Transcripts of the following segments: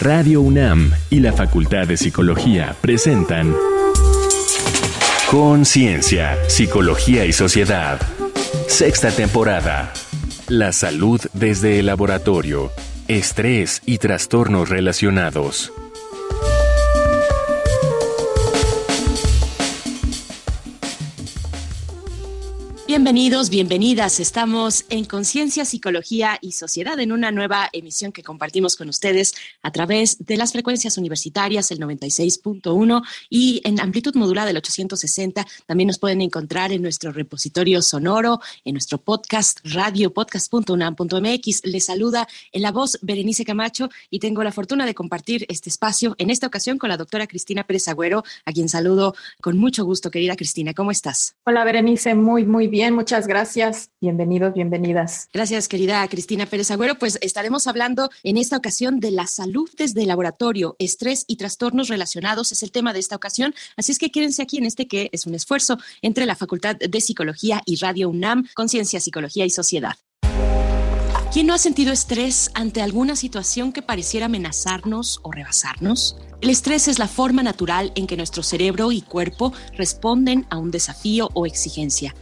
Radio UNAM y la Facultad de Psicología presentan Conciencia, Psicología y Sociedad. Sexta temporada. La salud desde el laboratorio. Estrés y trastornos relacionados. Bienvenidos, bienvenidas. Estamos en Conciencia, Psicología y Sociedad en una nueva emisión que compartimos con ustedes a través de las frecuencias universitarias, el 96.1 y en amplitud modulada del 860. También nos pueden encontrar en nuestro repositorio sonoro, en nuestro podcast radio podcast.unam.mx. Les saluda en la voz Berenice Camacho y tengo la fortuna de compartir este espacio en esta ocasión con la doctora Cristina Pérez Agüero, a quien saludo con mucho gusto, querida Cristina. ¿Cómo estás? Hola, Berenice, muy, muy bien Muchas gracias. Bienvenidos, bienvenidas. Gracias, querida Cristina Pérez Agüero. Pues estaremos hablando en esta ocasión de la salud desde el laboratorio, estrés y trastornos relacionados es el tema de esta ocasión. Así es que quédense aquí en este que es un esfuerzo entre la Facultad de Psicología y Radio UNAM, Conciencia, Psicología y Sociedad. ¿Quién no ha sentido estrés ante alguna situación que pareciera amenazarnos o rebasarnos? El estrés es la forma natural en que nuestro cerebro y cuerpo responden a un desafío o exigencia.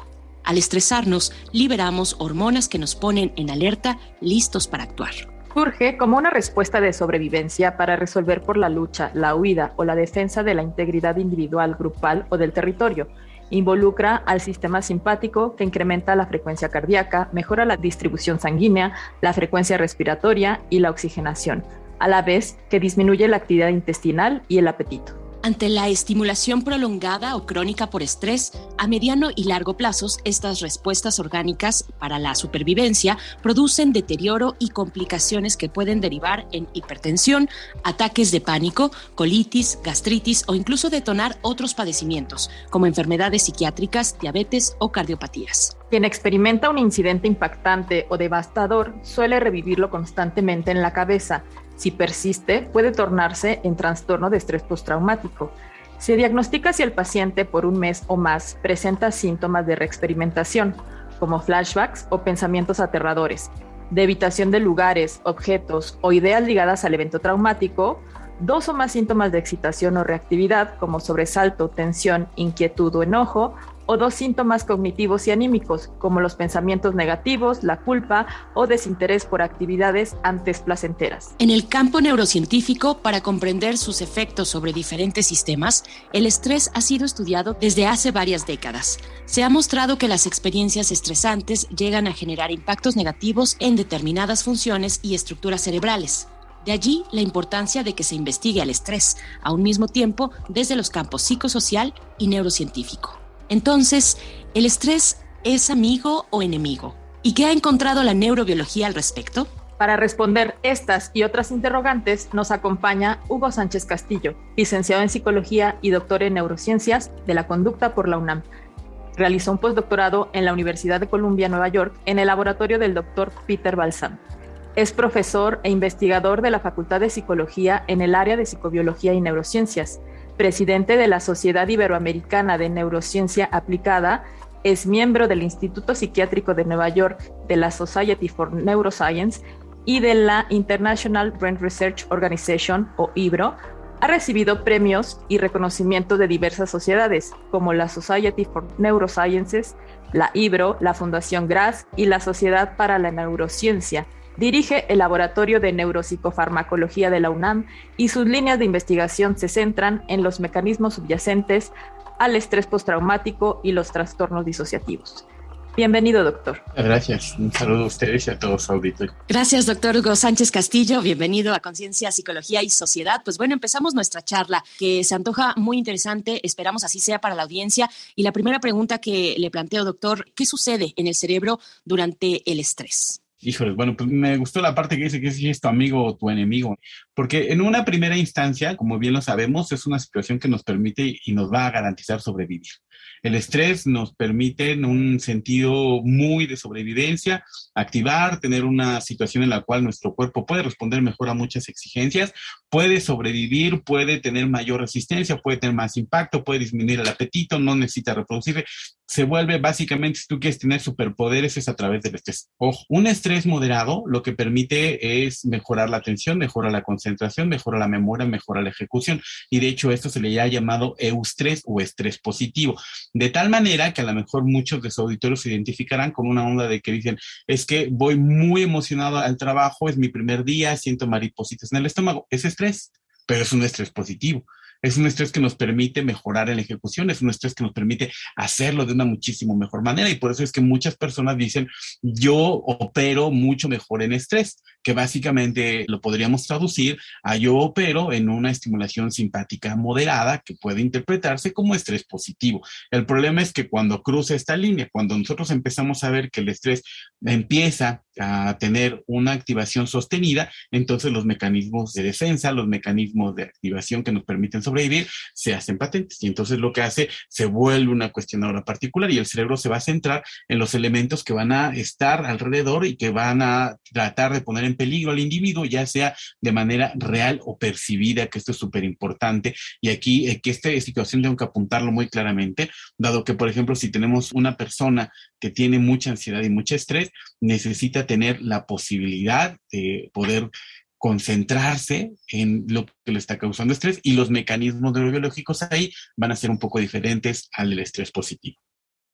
Al estresarnos, liberamos hormonas que nos ponen en alerta, listos para actuar. Surge como una respuesta de sobrevivencia para resolver por la lucha, la huida o la defensa de la integridad individual, grupal o del territorio. Involucra al sistema simpático que incrementa la frecuencia cardíaca, mejora la distribución sanguínea, la frecuencia respiratoria y la oxigenación, a la vez que disminuye la actividad intestinal y el apetito. Ante la estimulación prolongada o crónica por estrés, a mediano y largo plazos, estas respuestas orgánicas para la supervivencia producen deterioro y complicaciones que pueden derivar en hipertensión, ataques de pánico, colitis, gastritis o incluso detonar otros padecimientos, como enfermedades psiquiátricas, diabetes o cardiopatías. Quien experimenta un incidente impactante o devastador suele revivirlo constantemente en la cabeza si persiste, puede tornarse en trastorno de estrés postraumático. Se diagnostica si el paciente por un mes o más presenta síntomas de reexperimentación, como flashbacks o pensamientos aterradores, de evitación de lugares, objetos o ideas ligadas al evento traumático, dos o más síntomas de excitación o reactividad, como sobresalto, tensión, inquietud o enojo, o dos síntomas cognitivos y anímicos, como los pensamientos negativos, la culpa o desinterés por actividades antes placenteras. En el campo neurocientífico, para comprender sus efectos sobre diferentes sistemas, el estrés ha sido estudiado desde hace varias décadas. Se ha mostrado que las experiencias estresantes llegan a generar impactos negativos en determinadas funciones y estructuras cerebrales. De allí la importancia de que se investigue el estrés, a un mismo tiempo desde los campos psicosocial y neurocientífico. Entonces, ¿el estrés es amigo o enemigo? ¿Y qué ha encontrado la neurobiología al respecto? Para responder estas y otras interrogantes nos acompaña Hugo Sánchez Castillo, licenciado en Psicología y doctor en Neurociencias de la Conducta por la UNAM. Realizó un postdoctorado en la Universidad de Columbia, Nueva York, en el laboratorio del doctor Peter Balsam. Es profesor e investigador de la Facultad de Psicología en el área de Psicobiología y Neurociencias presidente de la Sociedad Iberoamericana de Neurociencia Aplicada, es miembro del Instituto Psiquiátrico de Nueva York, de la Society for Neuroscience y de la International Brain Research Organization, o IBRO. Ha recibido premios y reconocimientos de diversas sociedades, como la Society for Neurosciences, la IBRO, la Fundación GRAS y la Sociedad para la Neurociencia, Dirige el Laboratorio de Neuropsicofarmacología de la UNAM y sus líneas de investigación se centran en los mecanismos subyacentes al estrés postraumático y los trastornos disociativos. Bienvenido, doctor. Gracias. Un saludo a ustedes y a todos los auditores. Gracias, doctor Hugo Sánchez Castillo. Bienvenido a Conciencia, Psicología y Sociedad. Pues bueno, empezamos nuestra charla, que se antoja muy interesante. Esperamos así sea para la audiencia. Y la primera pregunta que le planteo, doctor, ¿qué sucede en el cerebro durante el estrés? Híjoles, bueno, pues me gustó la parte que dice que si es tu amigo o tu enemigo, porque en una primera instancia, como bien lo sabemos, es una situación que nos permite y nos va a garantizar sobrevivir. El estrés nos permite en un sentido muy de sobrevivencia, activar, tener una situación en la cual nuestro cuerpo puede responder mejor a muchas exigencias, puede sobrevivir, puede tener mayor resistencia, puede tener más impacto, puede disminuir el apetito, no necesita reproducirse. Se vuelve básicamente, si tú quieres tener superpoderes, es a través del estrés. Ojo, un estrés moderado lo que permite es mejorar la atención, mejora la concentración, mejora la memoria, mejora la ejecución. Y de hecho, esto se le ha llamado eustrés o estrés positivo. De tal manera que a lo mejor muchos de sus auditores se identificarán con una onda de que dicen, es que voy muy emocionado al trabajo, es mi primer día, siento maripositas en el estómago. Es estrés, pero es un estrés positivo. Es un estrés que nos permite mejorar en la ejecución, es un estrés que nos permite hacerlo de una muchísimo mejor manera y por eso es que muchas personas dicen, yo opero mucho mejor en estrés, que básicamente lo podríamos traducir a yo opero en una estimulación simpática moderada que puede interpretarse como estrés positivo. El problema es que cuando cruza esta línea, cuando nosotros empezamos a ver que el estrés empieza a tener una activación sostenida, entonces los mecanismos de defensa, los mecanismos de activación que nos permiten sobrevivir, se hacen patentes. Y entonces lo que hace, se vuelve una cuestión ahora particular y el cerebro se va a centrar en los elementos que van a estar alrededor y que van a tratar de poner en peligro al individuo, ya sea de manera real o percibida, que esto es súper importante. Y aquí, eh, que esta situación tengo que apuntarlo muy claramente, dado que, por ejemplo, si tenemos una persona que tiene mucha ansiedad y mucho estrés, necesita tener la posibilidad de poder concentrarse en lo que le está causando estrés y los mecanismos neurobiológicos ahí van a ser un poco diferentes al del estrés positivo.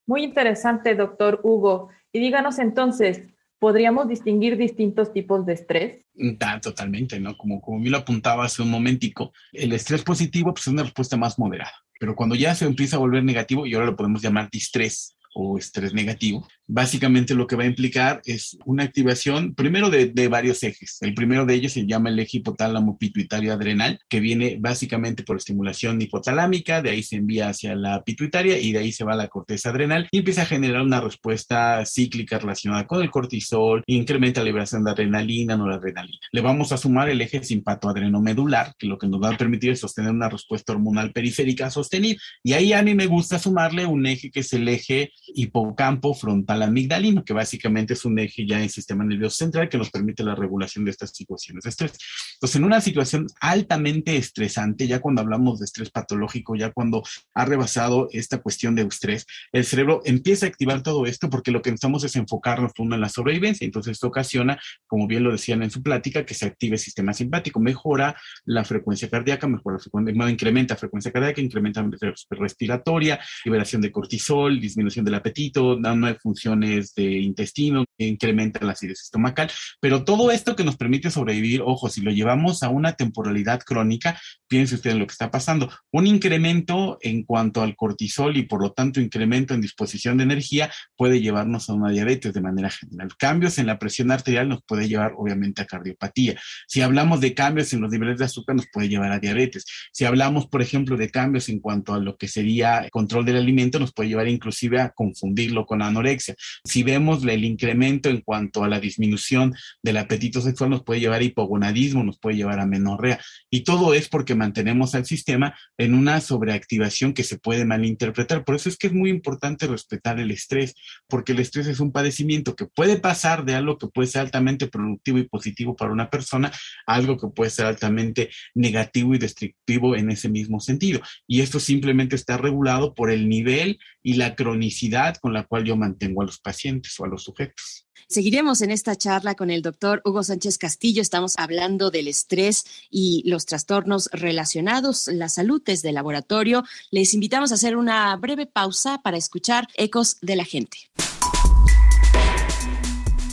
Muy interesante, doctor Hugo. Y díganos entonces, ¿podríamos distinguir distintos tipos de estrés? Da, totalmente, ¿no? Como, como yo lo apuntaba hace un momentico, el estrés positivo pues, es una respuesta más moderada, pero cuando ya se empieza a volver negativo, y ahora lo podemos llamar distrés, o estrés negativo, básicamente lo que va a implicar es una activación primero de, varios ejes. El primero de ellos se llama el eje hipotálamo pituitario adrenal, que viene básicamente por estimulación hipotalámica, de ahí se envía hacia la pituitaria y de ahí se va a la corteza adrenal y empieza a generar una respuesta cíclica relacionada con el cortisol, incrementa la liberación de adrenalina, noradrenalina. Le vamos a sumar el eje simpatoadrenomedular, que lo que nos va a permitir es sostener una respuesta hormonal periférica sostenida. Y ahí a mí me gusta sumarle un eje que es el eje hipocampo frontal amigdalino, que básicamente es un eje ya en sistema nervioso central que nos permite la regulación de estas situaciones de estrés. Entonces, en una situación altamente estresante, ya cuando hablamos de estrés patológico, ya cuando ha rebasado esta cuestión de estrés, el cerebro empieza a activar todo esto porque lo que necesitamos es enfocarnos uno en la sobrevivencia. Entonces, esto ocasiona, como bien lo decían en su plática, que se active el sistema simpático, mejora la frecuencia cardíaca, mejora la frecuencia, incrementa la frecuencia cardíaca, incrementa la respiratoria, liberación de cortisol, disminución del apetito, nueve de intestino, incrementa la acidez estomacal, pero todo esto que nos permite sobrevivir, ojo, si lo llevamos a una temporalidad crónica, piense usted en lo que está pasando, un incremento en cuanto al cortisol y por lo tanto incremento en disposición de energía puede llevarnos a una diabetes de manera general. Cambios en la presión arterial nos puede llevar obviamente a cardiopatía. Si hablamos de cambios en los niveles de azúcar nos puede llevar a diabetes. Si hablamos, por ejemplo, de cambios en cuanto a lo que sería control del alimento, nos puede llevar inclusive a confundirlo con anorexia. Si vemos el incremento en cuanto a la disminución del apetito sexual, nos puede llevar a hipogonadismo, nos puede llevar a menorrea. Y todo es porque mantenemos al sistema en una sobreactivación que se puede malinterpretar. Por eso es que es muy importante respetar el estrés, porque el estrés es un padecimiento que puede pasar de algo que puede ser altamente productivo y positivo para una persona a algo que puede ser altamente negativo y destructivo en ese mismo sentido. Y esto simplemente está regulado por el nivel y la cronicidad con la cual yo mantengo a los pacientes o a los sujetos. Seguiremos en esta charla con el doctor Hugo Sánchez Castillo. Estamos hablando del estrés y los trastornos relacionados, la salud desde el laboratorio. Les invitamos a hacer una breve pausa para escuchar Ecos de la Gente.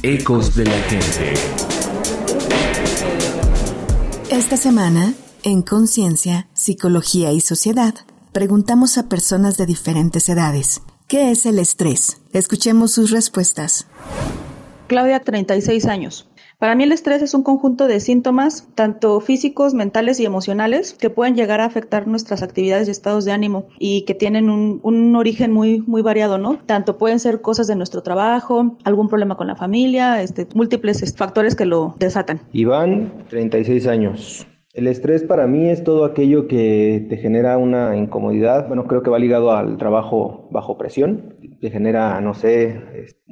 Ecos de la Gente. Esta semana, en Conciencia, Psicología y Sociedad, preguntamos a personas de diferentes edades ¿Qué es el estrés? Escuchemos sus respuestas. Claudia, 36 años. Para mí el estrés es un conjunto de síntomas, tanto físicos, mentales y emocionales, que pueden llegar a afectar nuestras actividades y estados de ánimo y que tienen un, origen muy, muy variado, ¿no? Tanto pueden ser cosas de nuestro trabajo, algún problema con la familia, este, múltiples factores que lo desatan. Iván, 36 años. El estrés para mí es todo aquello que te genera una incomodidad. Bueno, creo que va ligado al trabajo bajo presión. Te genera, no sé,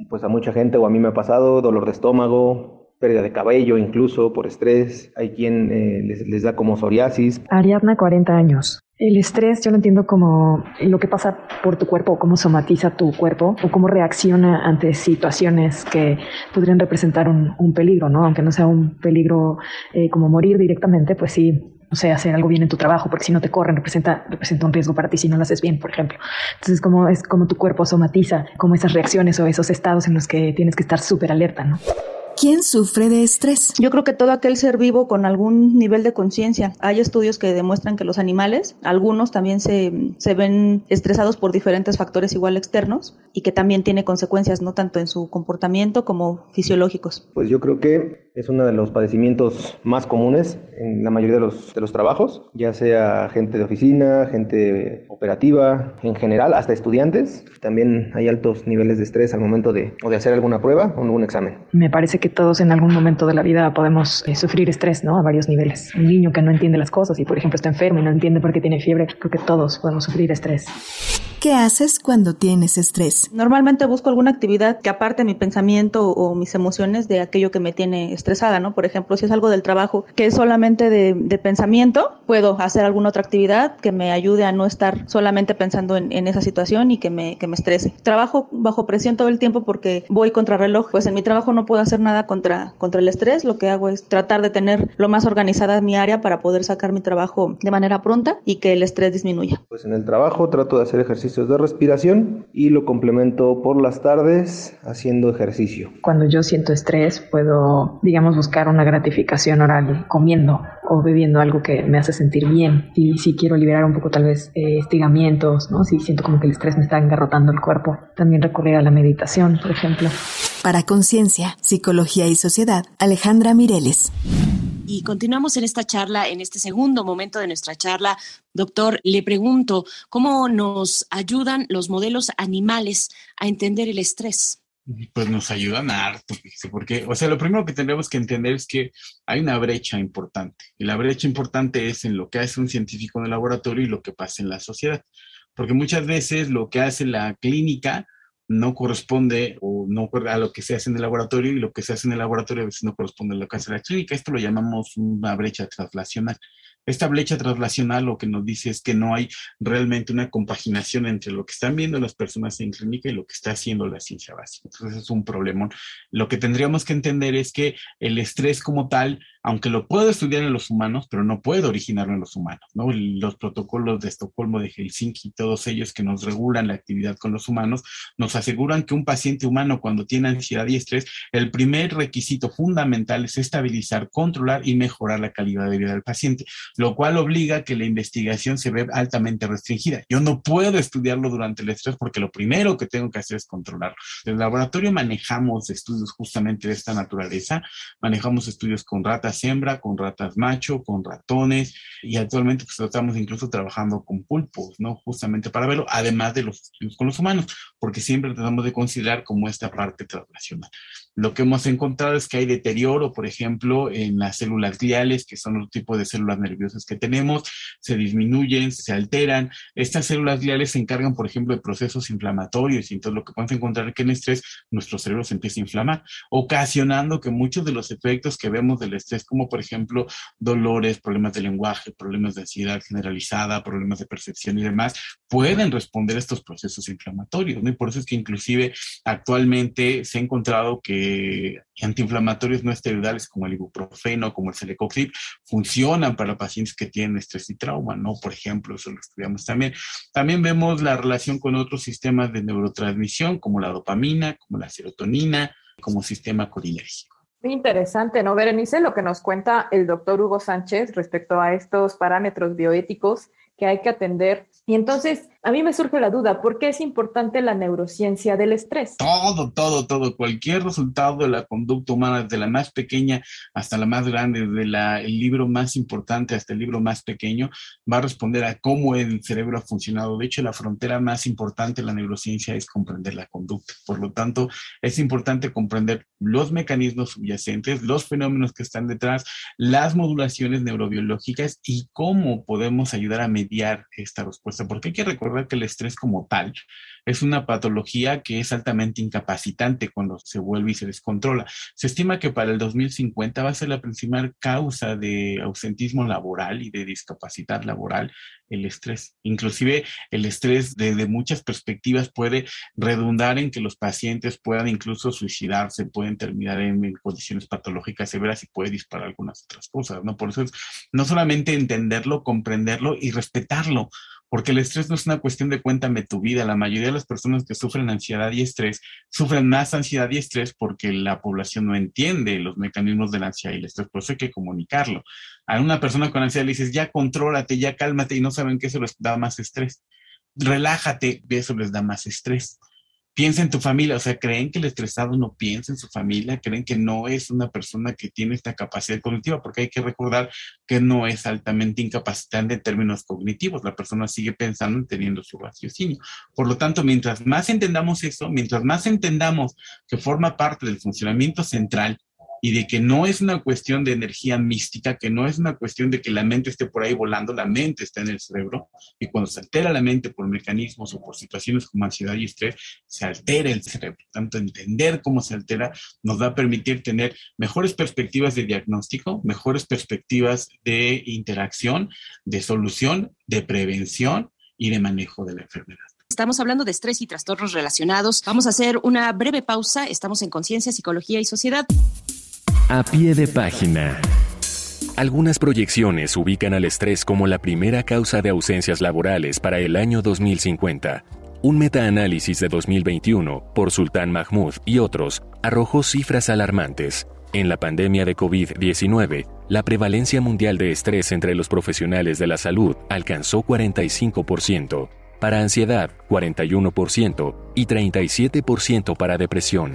pues a mucha gente o a mí me ha pasado dolor de estómago, pérdida de cabello incluso por estrés. Hay quien eh, les, da como psoriasis. Ariadna, 40 años. El estrés yo lo entiendo como lo que pasa por tu cuerpo, cómo somatiza tu cuerpo o cómo reacciona ante situaciones que podrían representar un, peligro, ¿no? Aunque no sea un peligro eh, como morir directamente, pues sí, no sé, hacer algo bien en tu trabajo, porque si no te corren representa, representa un riesgo para ti si no lo haces bien, por ejemplo. Entonces, como es como tu cuerpo somatiza, como esas reacciones o esos estados en los que tienes que estar súper alerta, ¿no? ¿Quién sufre de estrés? Yo creo que todo aquel ser vivo con algún nivel de conciencia. Hay estudios que demuestran que los animales, algunos también se, se ven estresados por diferentes factores igual externos y que también tiene consecuencias no tanto en su comportamiento como fisiológicos. Pues yo creo que es uno de los padecimientos más comunes en la mayoría de los, de los trabajos, ya sea gente de oficina, gente operativa, en general, hasta estudiantes. También hay altos niveles de estrés al momento de, o de hacer alguna prueba o algún examen. Me parece que todos en algún momento de la vida podemos eh, sufrir estrés, ¿no? A varios niveles. Un niño que no entiende las cosas y, por ejemplo, está enfermo y no entiende por qué tiene fiebre, creo que todos podemos sufrir estrés. ¿Qué haces cuando tienes estrés? Normalmente busco alguna actividad que aparte mi pensamiento o mis emociones de aquello que me tiene estresada, ¿no? Por ejemplo, si es algo del trabajo que es solamente de, de pensamiento, puedo hacer alguna otra actividad que me ayude a no estar solamente pensando en, en, esa situación y que me, que me estrese. Trabajo bajo presión todo el tiempo porque voy contra reloj, pues en mi trabajo no puedo hacer nada contra, contra el estrés, lo que hago es tratar de tener lo más organizada mi área para poder sacar mi trabajo de manera pronta y que el estrés disminuya. Pues en el trabajo trato de hacer ejercicio de respiración y lo complemento por las tardes haciendo ejercicio. Cuando yo siento estrés, puedo, digamos, buscar una gratificación oral comiendo o bebiendo algo que me hace sentir bien. Y si quiero liberar un poco tal vez eh, estigamientos, ¿no? Si siento como que el estrés me está engarrotando el cuerpo, también recurrir a la meditación, por ejemplo. Para Conciencia, Psicología y Sociedad, Alejandra Mireles. Y continuamos en esta charla, en este segundo momento de nuestra charla. Doctor, le pregunto, ¿cómo nos ayudan los modelos animales a entender el estrés? Pues nos ayudan a harto, porque, o sea, lo primero que tenemos que entender es que hay una brecha importante. Y la brecha importante es en lo que hace un científico en el laboratorio y lo que pasa en la sociedad. Porque muchas veces lo que hace la clínica no corresponde o no a lo que se hace en el laboratorio y lo que se hace en el laboratorio a veces no corresponde a lo que hace la clínica. Esto lo llamamos una brecha translacional. Esta brecha translacional lo que nos dice es que no hay realmente una compaginación entre lo que están viendo las personas en clínica y lo que está haciendo la ciencia básica. Entonces es un problemón. Lo que tendríamos que entender es que el estrés como tal aunque lo puedo estudiar en los humanos, pero no puedo originarlo en los humanos, ¿no? Los protocolos de Estocolmo, de Helsinki, todos ellos que nos regulan la actividad con los humanos, nos aseguran que un paciente humano cuando tiene ansiedad y estrés, el primer requisito fundamental es estabilizar, controlar y mejorar la calidad de vida del paciente, lo cual obliga a que la investigación se ve altamente restringida. Yo no puedo estudiarlo durante el estrés porque lo primero que tengo que hacer es controlarlo. En el laboratorio manejamos estudios justamente de esta naturaleza, manejamos estudios con ratas hembra, con ratas macho, con ratones y actualmente pues estamos incluso trabajando con pulpos, ¿no? Justamente para verlo, además de los estudios con los humanos, porque siempre tratamos de considerar como esta parte translacional. Lo que hemos encontrado es que hay deterioro, por ejemplo, en las células gliales, que son los tipos de células nerviosas que tenemos, se disminuyen, se alteran. Estas células gliales se encargan, por ejemplo, de procesos inflamatorios y entonces lo que podemos encontrar es que en estrés nuestro cerebro se empieza a inflamar, ocasionando que muchos de los efectos que vemos del estrés, como por ejemplo dolores, problemas de lenguaje, problemas de ansiedad generalizada, problemas de percepción y demás, pueden responder a estos procesos inflamatorios. ¿no? Por eso es que inclusive actualmente se ha encontrado que antiinflamatorios no esteroidales como el ibuprofeno, como el celecoxib, funcionan para pacientes que tienen estrés y trauma, ¿no? Por ejemplo, eso lo estudiamos también. También vemos la relación con otros sistemas de neurotransmisión, como la dopamina, como la serotonina, como sistema colinérgico. Muy interesante, ¿no, Berenice? Lo que nos cuenta el doctor Hugo Sánchez respecto a estos parámetros bioéticos que hay que atender Y entonces, a mí me surge la duda, ¿por qué es importante la neurociencia del estrés? Todo, todo, todo, cualquier resultado de la conducta humana, desde la más pequeña hasta la más grande, desde la, el libro más importante hasta el libro más pequeño, va a responder a cómo el cerebro ha funcionado. De hecho, la frontera más importante de la neurociencia es comprender la conducta. Por lo tanto, es importante comprender los mecanismos subyacentes, los fenómenos que están detrás, las modulaciones neurobiológicas y cómo podemos ayudar a mediar esta respuesta. Porque hay que recordar que el estrés como tal es una patología que es altamente incapacitante cuando se vuelve y se descontrola. Se estima que para el 2050 va a ser la principal causa de ausentismo laboral y de discapacidad laboral el estrés. Inclusive el estrés desde muchas perspectivas puede redundar en que los pacientes puedan incluso suicidarse, pueden terminar en, en, condiciones patológicas severas y puede disparar algunas otras cosas, ¿no? Por eso es no solamente entenderlo, comprenderlo y respetarlo, porque el estrés no es una cuestión de cuéntame tu vida. La mayoría de las personas que sufren ansiedad y estrés sufren más ansiedad y estrés porque la población no entiende los mecanismos de la ansiedad y el estrés, por eso hay que comunicarlo. A una persona con ansiedad le dices, ya contrólate, ya cálmate y no saben que eso les da más estrés. Relájate, eso les da más estrés piensa en tu familia, o sea, creen que el estresado no piensa en su familia, creen que no es una persona que tiene esta capacidad cognitiva, porque hay que recordar que no es altamente incapacitante en términos cognitivos, la persona sigue pensando y teniendo su raciocinio. Por lo tanto, mientras más entendamos eso, mientras más entendamos que forma parte del funcionamiento central y de que no es una cuestión de energía mística, que no es una cuestión de que la mente esté por ahí volando, la mente está en el cerebro y cuando se altera la mente por mecanismos o por situaciones como ansiedad y estrés, se altera el cerebro. Tanto entender cómo se altera nos va a permitir tener mejores perspectivas de diagnóstico, mejores perspectivas de interacción, de solución, de prevención y de manejo de la enfermedad. Estamos hablando de estrés y trastornos relacionados. Vamos a hacer una breve pausa. Estamos en Conciencia, Psicología y Sociedad. A pie de página. Algunas proyecciones ubican al estrés como la primera causa de ausencias laborales para el año 2050. Un metaanálisis de 2021 por Sultán Mahmoud y otros arrojó cifras alarmantes. En la pandemia de COVID-19, la prevalencia mundial de estrés entre los profesionales de la salud alcanzó 45%, para ansiedad 41% y 37% para depresión.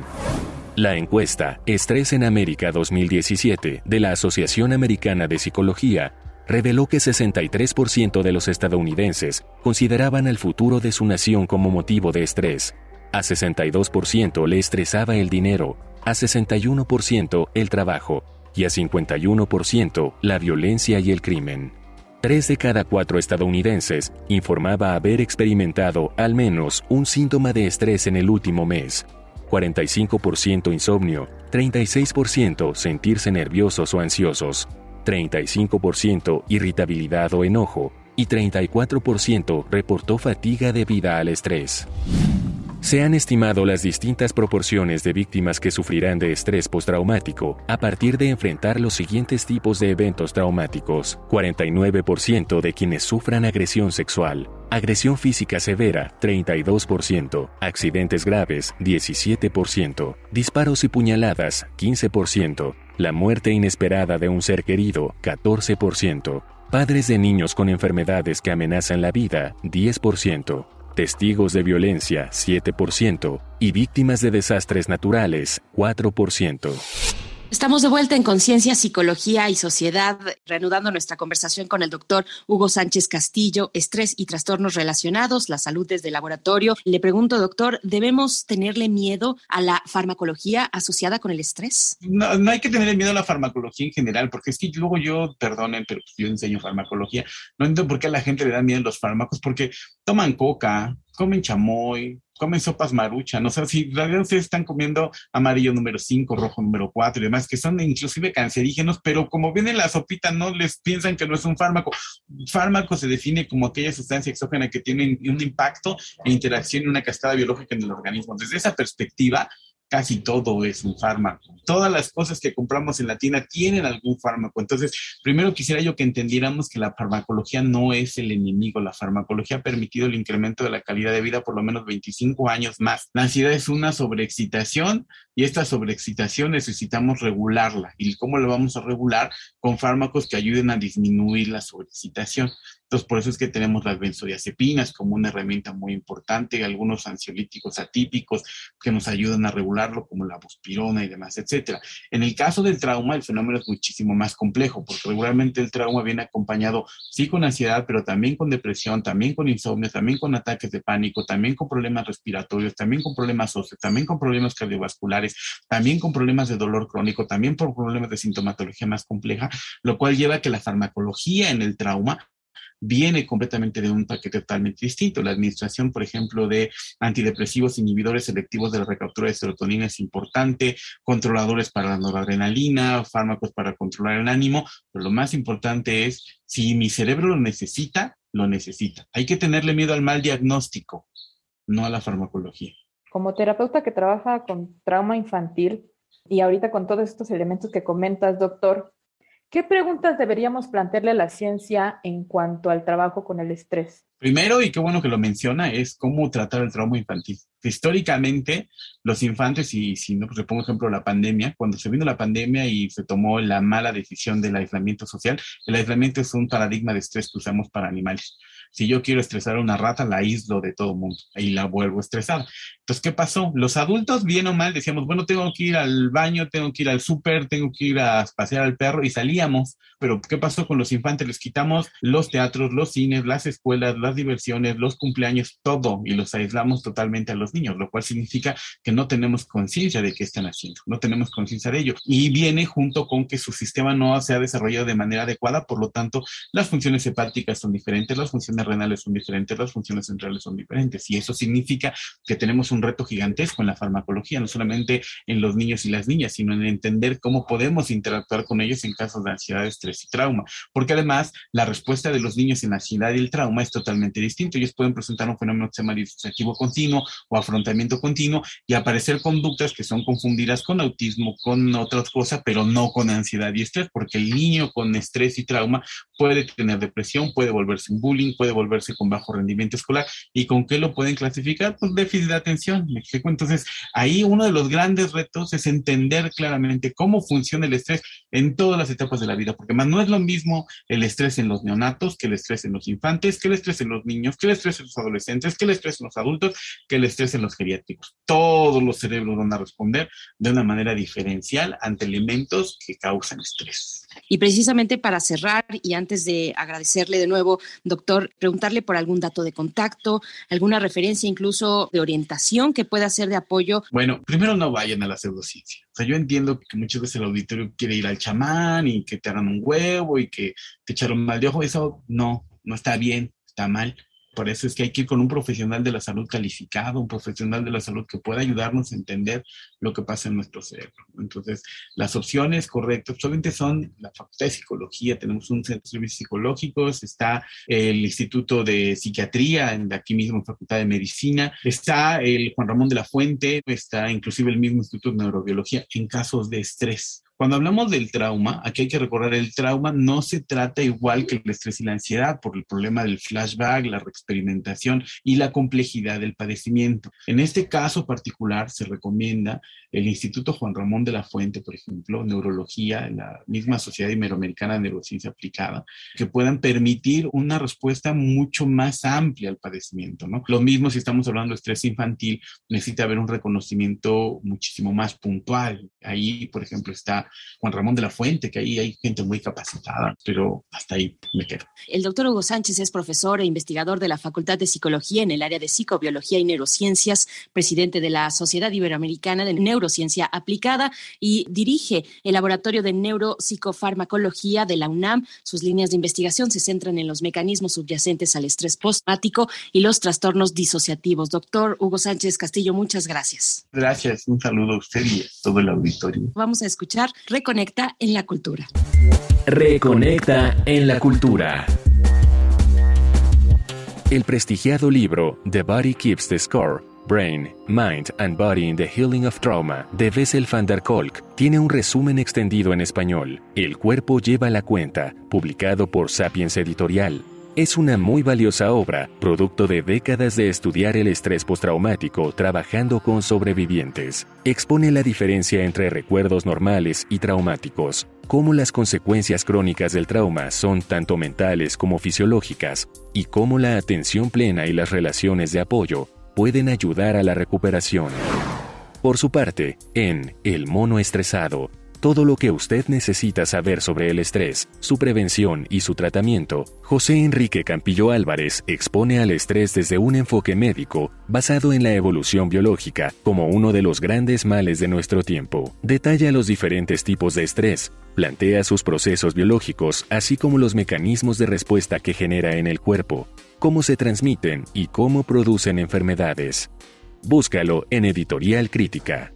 La encuesta Estrés en América 2017 de la Asociación Americana de Psicología reveló que 63% de los estadounidenses consideraban el futuro de su nación como motivo de estrés. A 62% le estresaba el dinero, a 61% el trabajo y a 51% la violencia y el crimen. Tres de cada cuatro estadounidenses informaba haber experimentado al menos un síntoma de estrés en el último mes, 45% insomnio, 36% sentirse nerviosos o ansiosos, 35% irritabilidad o enojo y 34% reportó fatiga debida al estrés. Se han estimado las distintas proporciones de víctimas que sufrirán de estrés postraumático a partir de enfrentar los siguientes tipos de eventos traumáticos. 49% de quienes sufran agresión sexual, agresión física severa 32%, accidentes graves 17%, disparos y puñaladas 15%, la muerte inesperada de un ser querido 14%, padres de niños con enfermedades que amenazan la vida 10%, testigos de violencia 7% y víctimas de desastres naturales 4%. Estamos de vuelta en Conciencia, Psicología y Sociedad, reanudando nuestra conversación con el doctor Hugo Sánchez Castillo, estrés y trastornos relacionados, la salud desde el laboratorio. Le pregunto, doctor, ¿debemos tenerle miedo a la farmacología asociada con el estrés? No, no hay que tenerle miedo a la farmacología en general, porque es que luego yo, perdonen, pero yo enseño farmacología, no entiendo por qué a la gente le da miedo los fármacos, porque toman coca, comen chamoy, comen sopas maruchan, o sea, si realmente ustedes están comiendo amarillo número 5, rojo número 4 y demás, que son inclusive cancerígenos, pero como viene la sopita, no les piensan que no es un fármaco. Fármaco se define como aquella sustancia exógena que tiene un impacto e interacción en una cascada biológica en el organismo. Desde esa perspectiva, casi todo es un fármaco. Todas las cosas que compramos en la tienda tienen algún fármaco. Entonces, primero quisiera yo que entendiéramos que la farmacología no es el enemigo. La farmacología ha permitido el incremento de la calidad de vida por lo menos 25 años más. La ansiedad es una sobreexcitación y esta sobreexcitación necesitamos regularla. ¿Y cómo la vamos a regular? Con fármacos que ayuden a disminuir la sobreexcitación. Entonces, por eso es que tenemos las benzodiazepinas como una herramienta muy importante, algunos ansiolíticos atípicos que nos ayudan a regularlo, como la buspirona y demás, etcétera. En el caso del trauma, el fenómeno es muchísimo más complejo, porque regularmente el trauma viene acompañado, sí, con ansiedad, pero también con depresión, también con insomnio, también con ataques de pánico, también con problemas respiratorios, también con problemas óseos, también con problemas cardiovasculares, también con problemas de dolor crónico, también por problemas de sintomatología más compleja, lo cual lleva a que la farmacología en el trauma viene completamente de un paquete totalmente distinto. La administración, por ejemplo, de antidepresivos, inhibidores selectivos de la recaptura de serotonina es importante, controladores para la noradrenalina, fármacos para controlar el ánimo, pero lo más importante es si mi cerebro lo necesita, lo necesita. Hay que tenerle miedo al mal diagnóstico, no a la farmacología. Como terapeuta que trabaja con trauma infantil y ahorita con todos estos elementos que comentas, doctor, ¿Qué preguntas deberíamos plantearle a la ciencia en cuanto al trabajo con el estrés? Primero, y qué bueno que lo menciona, es cómo tratar el trauma infantil. Históricamente, los infantes, y si no, pues le pongo ejemplo la pandemia, cuando se vino la pandemia y se tomó la mala decisión del aislamiento social, el aislamiento es un paradigma de estrés que usamos para animales. Si yo quiero estresar a una rata, la aíslo de todo mundo y la vuelvo a estresar. Entonces, ¿qué pasó? Los adultos, bien o mal, decíamos, bueno, tengo que ir al baño, tengo que ir al súper, tengo que ir a pasear al perro y salíamos. Pero, ¿qué pasó con los infantes? Les quitamos los teatros, los cines, las escuelas, las diversiones, los cumpleaños, todo y los aislamos totalmente a los niños, lo cual significa que no tenemos conciencia de qué están haciendo, no tenemos conciencia de ello. Y viene junto con que su sistema no se ha desarrollado de manera adecuada, por lo tanto, las funciones hepáticas son diferentes, las funciones renales son diferentes, las funciones centrales son diferentes. Y eso significa que tenemos un reto gigantesco en la farmacología, no solamente en los niños y las niñas, sino en entender cómo podemos interactuar con ellos en casos de ansiedad, estrés y trauma. Porque además, la respuesta de los niños en la ansiedad y el trauma es totalmente distinta. Ellos pueden presentar un fenómeno que se llama disociativo continuo o afrontamiento continuo y aparecer conductas que son confundidas con autismo, con otras cosas, pero no con ansiedad y estrés, porque el niño con estrés y trauma puede tener depresión, puede volverse un bullying, puede volverse con bajo rendimiento escolar. ¿Y con qué lo pueden clasificar? Pues déficit de atención. Entonces, ahí uno de los grandes retos es entender claramente cómo funciona el estrés en todas las etapas de la vida, porque más no es lo mismo el estrés en los neonatos que el estrés en los infantes, que el estrés en los niños, que el estrés en los adolescentes, que el estrés en los adultos, que el estrés en los geriátricos. Todos los cerebros van a responder de una manera diferencial ante elementos que causan estrés. Y precisamente para cerrar y antes de agradecerle de nuevo, doctor, preguntarle por algún dato de contacto, alguna referencia incluso de orientación que pueda ser de apoyo. Bueno, primero no vayan a la pseudociencia. O sea, yo entiendo que muchas veces el auditorio quiere ir al chamán y que te hagan un huevo y que te echaron mal de ojo. Eso no, no está bien, está mal. Por eso es que hay que ir con un profesional de la salud calificado, un profesional de la salud que pueda ayudarnos a entender lo que pasa en nuestro cerebro. Entonces, las opciones correctas solamente son la Facultad de Psicología, tenemos un centro de servicios psicológicos, está el Instituto de Psiquiatría, aquí mismo Facultad de Medicina, está el Juan Ramón de la Fuente, está inclusive el mismo Instituto de Neurobiología en casos de estrés. Cuando hablamos del trauma, aquí hay que recordar, el trauma no se trata igual que el estrés y la ansiedad por el problema del flashback, la reexperimentación y la complejidad del padecimiento. En este caso particular se recomienda el Instituto Juan Ramón de la Fuente, por ejemplo, neurología, la misma Sociedad Iberoamericana de Neurociencia Aplicada, que puedan permitir una respuesta mucho más amplia al padecimiento. Lo mismo si estamos hablando de estrés infantil, necesita haber un reconocimiento muchísimo más puntual. Ahí, por ejemplo, está Juan Ramón de la Fuente, que ahí hay gente muy capacitada, pero hasta ahí me quedo. El doctor Hugo Sánchez es profesor e investigador de la Facultad de Psicología en el área de Psicobiología y Neurociencias, presidente de la Sociedad Iberoamericana de Neurociencia Aplicada y dirige el Laboratorio de Neuropsicofarmacología de la UNAM. Sus líneas de investigación se centran en los mecanismos subyacentes al estrés postraumático y los trastornos disociativos. Doctor Hugo Sánchez Castillo, muchas gracias. Gracias, un saludo a usted y a todo el auditorio. Vamos a escuchar Reconecta en la cultura. Reconecta en la cultura. El prestigiado libro The Body Keeps the Score Brain, Mind and Body in the Healing of Trauma de Bessel van der Kolk tiene un resumen extendido en español. El cuerpo lleva la cuenta, publicado por Sapiens Editorial. Es una muy valiosa obra, producto de décadas de estudiar el estrés postraumático trabajando con sobrevivientes. Expone la diferencia entre recuerdos normales y traumáticos, cómo las consecuencias crónicas del trauma son tanto mentales como fisiológicas, y cómo la atención plena y las relaciones de apoyo pueden ayudar a la recuperación. Por su parte, en El mono estresado, todo lo que usted necesita saber sobre el estrés, su prevención y su tratamiento, José Enrique Campillo Álvarez expone al estrés desde un enfoque médico basado en la evolución biológica como uno de los grandes males de nuestro tiempo. Detalla los diferentes tipos de estrés, plantea sus procesos biológicos, así como los mecanismos de respuesta que genera en el cuerpo, cómo se transmiten y cómo producen enfermedades. Búscalo en Editorial Crítica.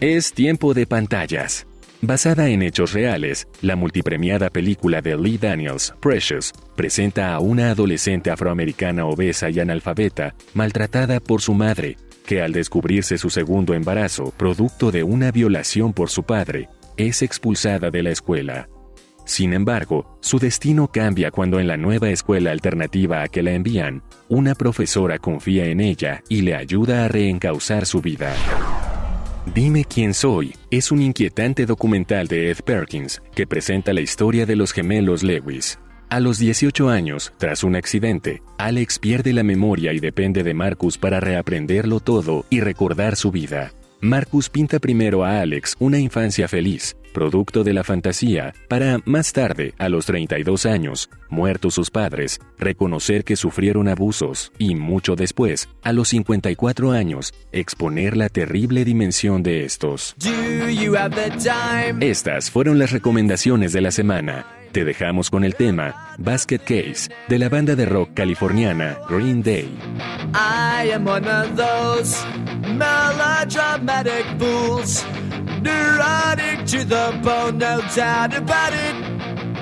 Es tiempo de pantallas. Basada en hechos reales, la multipremiada película de Lee Daniels, Precious, presenta a una adolescente afroamericana obesa y analfabeta maltratada por su madre, que al descubrirse su segundo embarazo, producto de una violación por su padre, es expulsada de la escuela. Sin embargo, su destino cambia cuando en la nueva escuela alternativa a que la envían, una profesora confía en ella y le ayuda a reencauzar su vida. Dime quién soy es un inquietante documental de Ed Perkins que presenta la historia de los gemelos Lewis. A los 18 años, tras un accidente, Alex pierde la memoria y depende de Marcus para reaprenderlo todo y recordar su vida. Marcus pinta primero a Alex una infancia feliz, producto de la fantasía, para más tarde, a los 32 años, muertos sus padres, reconocer que sufrieron abusos y mucho después, a los 54 años, exponer la terrible dimensión de estos. Estas fueron las recomendaciones de la semana. Te dejamos con el tema Basket Case de la banda de rock californiana Green Day. I am one of those melodramatic fools, neurotic to the bone, no doubt about it.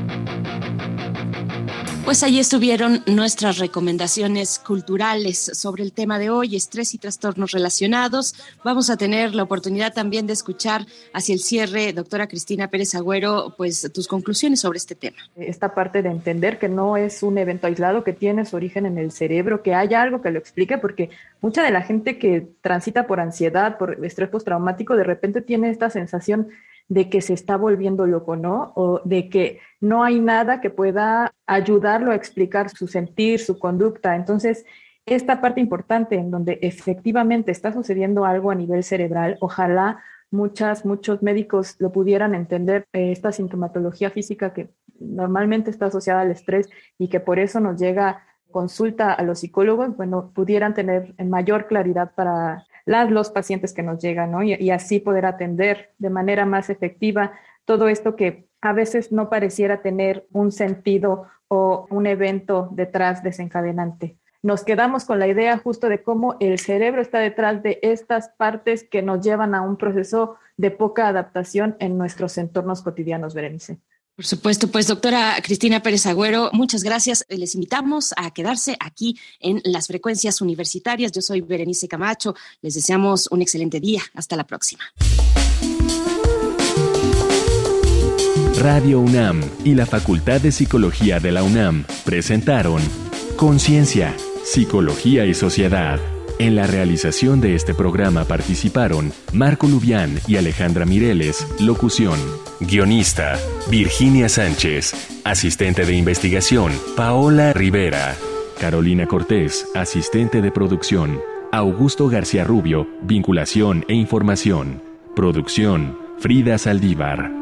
Pues ahí estuvieron nuestras recomendaciones culturales sobre el tema de hoy, estrés y trastornos relacionados. Vamos a tener la oportunidad también de escuchar hacia el cierre, doctora Cristina Pérez Agüero, pues tus conclusiones sobre este tema. Esta parte de entender que no es un evento aislado, que tiene su origen en el cerebro, que haya algo que lo explique, porque mucha de la gente que transita por ansiedad, por estrés postraumático, de repente tiene esta sensación de que se está volviendo loco, ¿no? O de que no hay nada que pueda ayudarlo a explicar su sentir, su conducta. Entonces, esta parte importante en donde efectivamente está sucediendo algo a nivel cerebral, ojalá muchas, muchos médicos lo pudieran entender, eh, esta sintomatología física que normalmente está asociada al estrés y que por eso nos llega consulta a los psicólogos, bueno, pudieran tener mayor claridad para las, los pacientes que nos llegan, ¿no? Y, y así poder atender de manera más efectiva todo esto que a veces no pareciera tener un sentido o un evento detrás desencadenante. Nos quedamos con la idea justo de cómo el cerebro está detrás de estas partes que nos llevan a un proceso de poca adaptación en nuestros entornos cotidianos, Berenice. Por supuesto, pues doctora Cristina Pérez Agüero, muchas gracias. Les invitamos a quedarse aquí en las frecuencias universitarias. Yo soy Berenice Camacho. Les deseamos un excelente día. Hasta la próxima. Radio UNAM y la Facultad de Psicología de la UNAM presentaron Conciencia, Psicología y Sociedad. En la realización de este programa participaron Marco Lubián y Alejandra Mireles, locución. Guionista, Virginia Sánchez. Asistente de investigación, Paola Rivera. Carolina Cortés, asistente de producción. Augusto García Rubio, vinculación e información. Producción, Frida Saldívar.